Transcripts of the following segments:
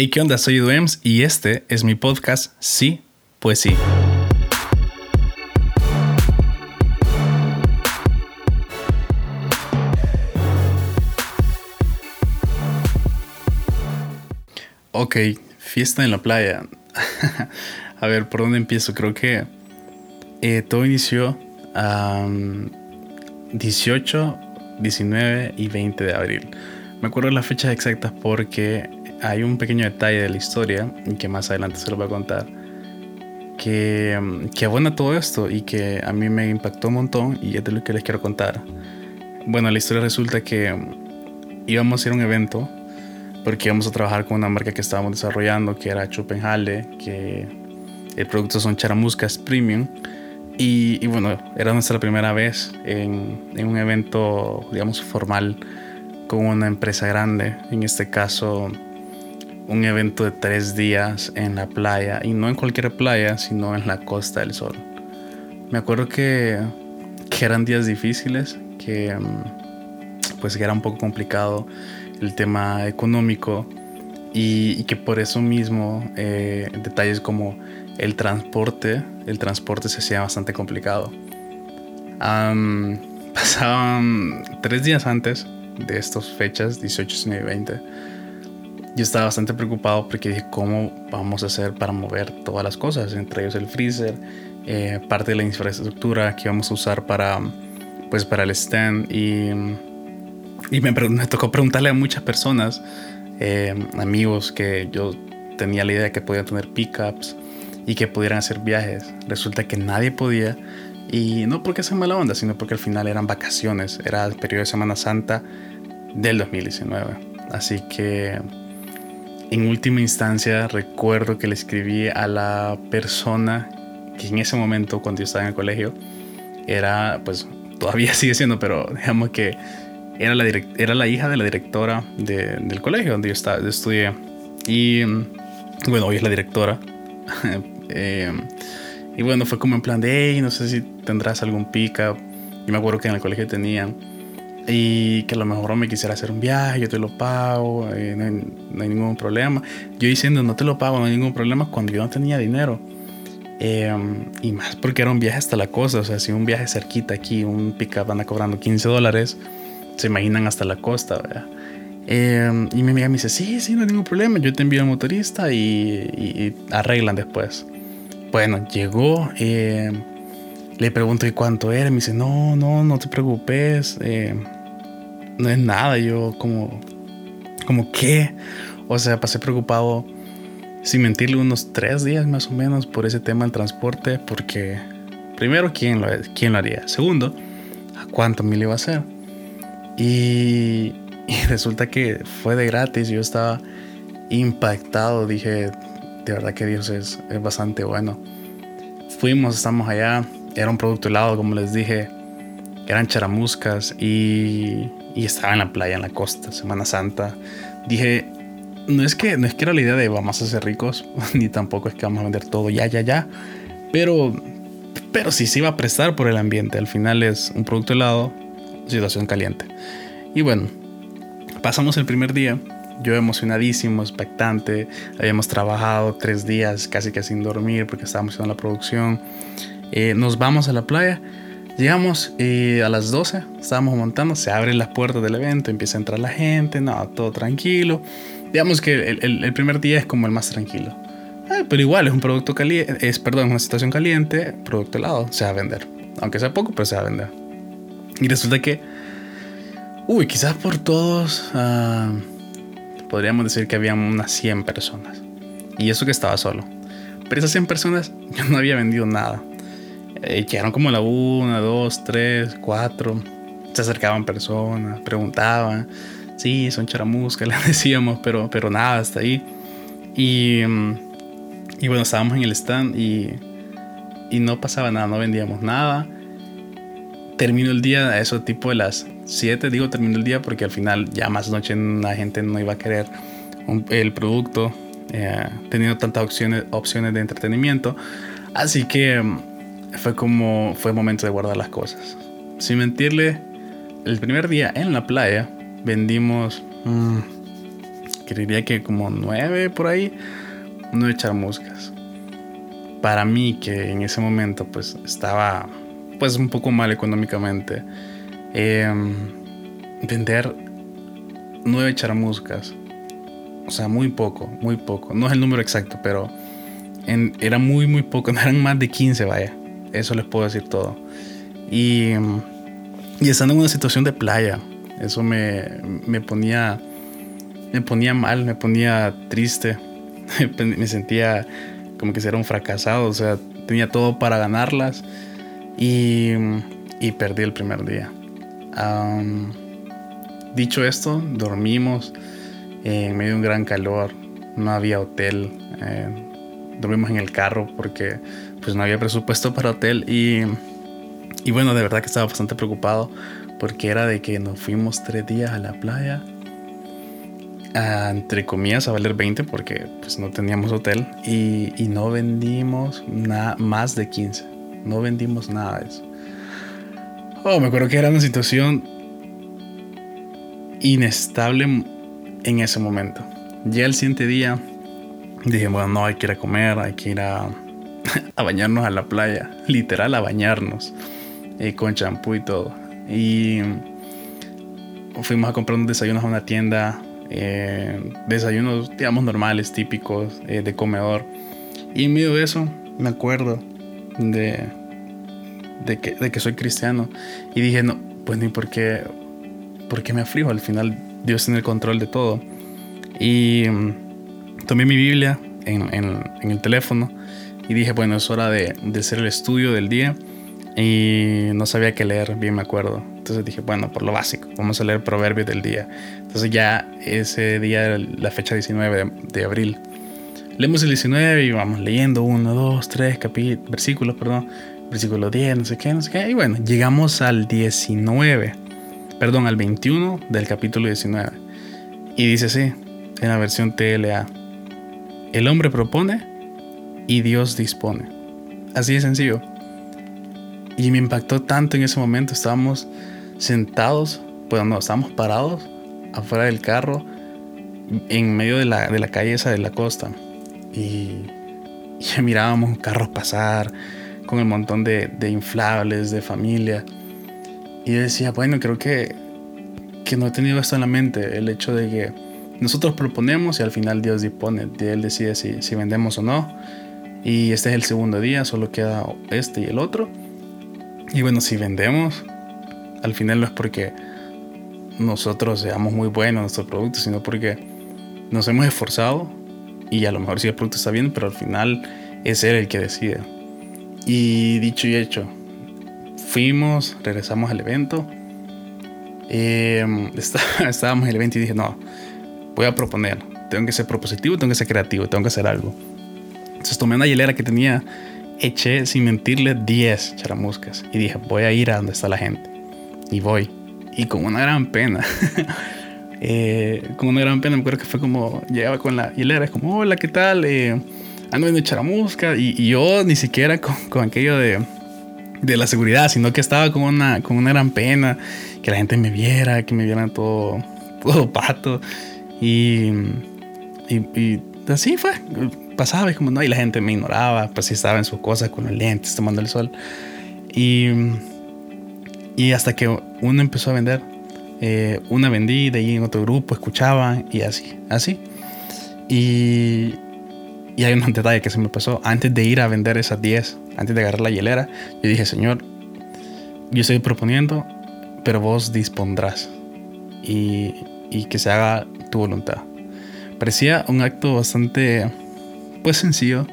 Hey, ¿qué onda? Soy Duems y este es mi podcast Sí, pues sí. Ok, fiesta en la playa. a ver, ¿por dónde empiezo? Creo que eh, todo inició a 18, 19 y 20 de abril. Me acuerdo las fechas exactas porque hay un pequeño detalle de la historia que más adelante se lo voy a contar que, que abona todo esto y que a mí me impactó un montón y es de lo que les quiero contar. Bueno, la historia resulta que íbamos a ir a un evento porque íbamos a trabajar con una marca que estábamos desarrollando que era Chupenhale, que el producto son charamuscas premium. Y, y, bueno, era nuestra primera vez en, en, un evento, digamos, formal con una empresa grande. En este caso, un evento de tres días en la playa. Y no en cualquier playa, sino en la Costa del Sol. Me acuerdo que, que eran días difíciles, que pues que era un poco complicado el tema económico y, que por eso mismo eh, detalles como el transporte, el transporte se hacía bastante complicado. pasaban tres días antes de estas fechas, 18, 19 y 20. Yo estaba bastante preocupado porque dije, ¿cómo vamos a hacer para mover todas las cosas? Entre ellos el freezer, eh, parte de la infraestructura que vamos a usar para, pues, para el stand y y me, me, tocó preguntarle a muchas personas, eh, amigos, que yo tenía la idea de que podían tener pickups y que pudieran hacer viajes. Resulta que nadie podía. Y no porque sea mala onda, sino porque al final eran vacaciones. Era el periodo de Semana Santa del 2019. Así que en última instancia recuerdo que le escribí a la persona que en ese momento, cuando yo estaba en el colegio, era, pues todavía sigue siendo, pero digamos que era la, era la hija de la directora del colegio donde yo, estaba, estudié. Y bueno, hoy es la directora. Eh, y bueno, fue como en plan de, hey, no sé si tendrás algún pick-up. Yo me acuerdo que en el colegio tenían. Y que a lo mejor me quisiera hacer un viaje, yo te lo pago, eh, no, hay, ningún problema. Yo diciendo, no te lo pago, no hay ningún problema cuando yo no tenía dinero. Eh, y más porque era un viaje hasta la costa, o sea, si un viaje cerquita aquí, un pick-up anda cobrando 15 dólares se imaginan hasta la costa, ¿verdad? Eh, y mi amiga me dice, sí, sí, no hay ningún problema, yo te envío al motorista y, arreglan después. Bueno, llegó, eh, le pregunto ¿y cuánto era? Me dice, no, no, no te preocupes, eh, no es nada, yo como, como qué, o sea, pasé preocupado, sin mentirle, unos tres días más o menos por ese tema del transporte, porque primero, ¿quién lo, quién lo haría? Segundo, ¿a cuánto me iba a hacer? Y, resulta que fue de gratis. Yo estaba impactado. Dije, de verdad que Dios es, es bastante bueno. Fuimos, estamos allá. Era un producto helado, como les dije. Eran charamuscas y, y estaba en la playa, en la costa, Semana Santa. Dije, no es que no es que era la idea de vamos a ser ricos, ni tampoco es que vamos a vender todo ya, ya, ya. Pero, pero sí se iba a prestar por el ambiente. Al final es un producto helado, situación caliente. Y bueno, pasamos el primer día. Yo emocionadísimo, expectante. Habíamos trabajado tres días casi que sin dormir porque estábamos haciendo la producción. Eh, nos vamos a la playa. Llegamos y a las 12 estábamos montando, se abren las puertas del evento, empieza a entrar la gente, no, todo tranquilo. Digamos que el, el, primer día es como el más tranquilo. Eh, pero igual es un producto caliente, es, perdón, una situación caliente, producto helado, se va a vender. Aunque sea poco, pero se va a vender. Y resulta que, uy, quizás por todos, uh, podríamos decir que había unas 100 personas. Y eso que estaba solo. Pero esas 100 personas yo no había vendido nada. Eh, quedaron como la 1, 2, 3, 4. Se acercaban personas, preguntaban. Sí, son charamuscas, les decíamos, pero, pero nada, hasta ahí. Y, y bueno, estábamos en el stand y, y no pasaba nada, no vendíamos nada termino el día a eso tipo de las 7, digo termino el día porque al final ya más noche la gente no iba a querer el producto eh, teniendo tantas opciones, opciones de entretenimiento. Así que mm, fue como fue momento de guardar las cosas. Sin mentirle, el primer día en la playa vendimos, mm, creería que como nueve por ahí, nueve charmuscas. Para mí, que en ese momento pues estaba pues un poco mal económicamente, em, vender nueve charmuscas, o sea, muy poco, muy poco, no es el número exacto, pero era muy, muy poco, no eran más de 15, vaya, eso les puedo decir todo. Y, y estando en una situación de playa, eso me, me ponía me ponía mal, me ponía triste, me sentía como que era un fracasado, o sea, tenía todo para ganarlas y, y perdí el primer día. dicho esto, dormimos en medio de un gran calor, no había hotel, eh, dormimos en el carro porque pues no había presupuesto para hotel y, y bueno, de verdad que estaba bastante preocupado porque era de que nos fuimos tres días a la playa entre comillas, a valer 20 porque pues no teníamos hotel y, no vendimos nada más de 15. No vendimos nada de eso. Oh, me acuerdo que era una situación inestable en ese momento. Ya el siguiente día dije, bueno, no, hay que ir a comer, hay que ir a, a bañarnos a la playa, literal a bañarnos, eh, con champú y todo. Y fuimos a comprar unos desayunos a una tienda eh, desayunos, digamos, normales, típicos eh, de comedor. Y en medio de eso, me acuerdo de, de, que, de que soy cristiano. Y dije, no, pues ni por qué, por qué me aflijo. Al final, Dios tiene el control de todo. Y mm, tomé mi Biblia en, en, en, el teléfono y dije, bueno, es hora de, de hacer el estudio del día. Y no sabía qué leer, bien me acuerdo. Entonces dije, bueno, por lo básico, vamos a leer Proverbios del día. Entonces ya ese día, la fecha 19 de, abril, leemos el 19 y vamos leyendo 1, 2, 3 versículos, perdón, versículo 10, no sé qué, no sé qué. Y bueno, llegamos al 19, perdón, al 21 del capítulo 19. Y dice así, en la versión TLA, el hombre propone y Dios dispone. Así de sencillo. Y me impactó tanto en ese momento, estábamos sentados, pues no, estábamos parados afuera del carro, en medio de la, de la calle esa de la costa. Y, y mirábamos carros pasar con el montón de, de, inflables, de familia. Y decía, bueno, creo que, que no he tenido esto en la mente, el hecho de que nosotros proponemos y al final Dios dispone, Él decide si, si vendemos o no. Y este es el segundo día, solo queda este y el otro. Y bueno, si vendemos, al final no es porque nosotros seamos muy buenos en nuestro producto, sino porque nos hemos esforzado y a lo mejor sí el producto está bien, pero al final es él el que decide. Y dicho y hecho, fuimos, regresamos al evento. Em, estábamos en el evento y dije, no, voy a proponer. Tengo que ser propositivo, tengo que ser creativo, tengo que hacer algo. Entonces tomé una hielera que tenía, eché sin mentirle 10 charamuscas y dije, voy a ir a donde está la gente y voy. Y con una gran pena. eh, con una gran pena, me acuerdo que fue como, llegaba con la hilera, es como, hola, ¿qué tal? Eh, ando viendo charamusca. Y, y, yo ni siquiera con, con aquello de, de, la seguridad, sino que estaba con una, con una gran pena, que la gente me viera, que me vieran todo, todo pato. Y, y, y así fue. Pasaba y como no, y la gente me ignoraba, pues sí estaba en sus cosas con los lentes, tomando el sol. Y y hasta que uno empezó a vender, eh, una vendí, de ahí en otro grupo escuchaba y así, así. Y, y hay un detalle que se me pasó. Antes de ir a vender esas 10, antes de agarrar la hielera, yo dije, Señor, yo estoy proponiendo, pero vos dispondrás y, y que se haga tu voluntad. Parecía un acto bastante, pues sencillo,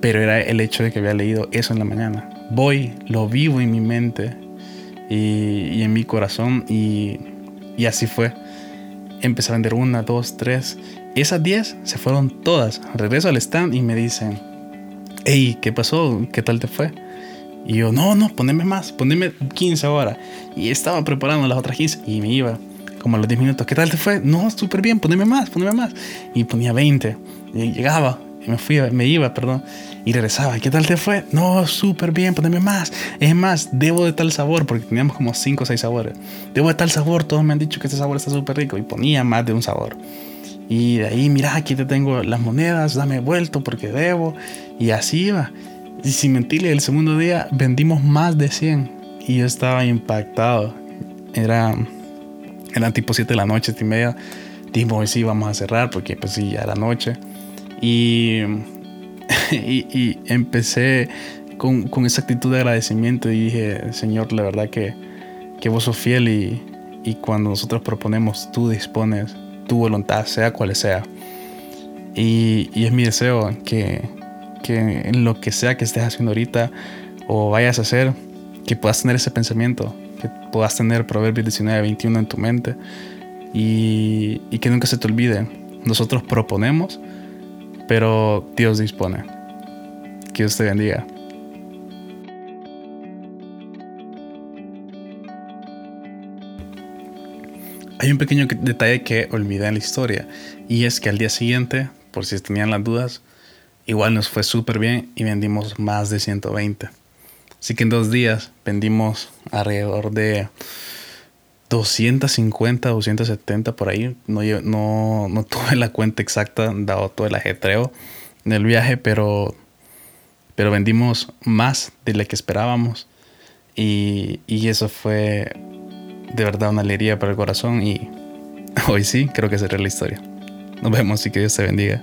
pero era el hecho de que había leído eso en la mañana. Voy, lo vivo en mi mente y, en mi corazón y, así fue. Empecé a vender una, dos, tres. Esas diez se fueron todas. Regreso al stand y me dicen, hey, ¿qué pasó? ¿Qué tal te fue? Y yo, no, no, poneme más, poneme 15 ahora. Y estaba preparando las otras 15 y me iba como a los 10 minutos. ¿Qué tal te fue? No, súper bien, poneme más, poneme más. Y ponía 20. Llegaba, me fui, me iba, perdón y regresaba. ¿Qué tal te fue? No, súper bien, poneme más. Es más, debo de tal sabor, porque teníamos como 5 o 6 sabores. Debo de tal sabor, todos me han dicho que este sabor está súper rico y ponía más de un sabor. Y de ahí, mira, aquí te tengo las monedas, dame vuelto porque debo. Y así iba. Y sin mentirle, el segundo día vendimos más de 100. Y yo estaba impactado. Era, eran tipo 7 de la noche, 7 y media. Dijimos, sí, vamos a cerrar porque pues sí, ya era noche. Y, y, empecé con, con, esa actitud de agradecimiento y dije, Señor, la verdad que, que vos sos fiel y, y cuando nosotros proponemos, tú dispones tu voluntad, sea cual sea. Y, y es mi deseo que, que en lo que sea que estés haciendo ahorita o vayas a hacer, que puedas tener ese pensamiento, que puedas tener Proverbios 19, 21 en tu mente y, y que nunca se te olvide. Nosotros proponemos, pero Dios dispone. Que Dios te bendiga. Hay un pequeño detalle que olvidé en la historia y es que al día siguiente, por si tenían las dudas, igual nos fue súper bien y vendimos más de 120. Así que en dos días vendimos alrededor de 250, 270 por ahí. No, no, no tuve la cuenta exacta dado todo el ajetreo del viaje, pero, pero vendimos más de lo que esperábamos. Y, y eso fue de verdad una alegría para el corazón y hoy sí creo que será la historia. Nos vemos y que Dios te bendiga.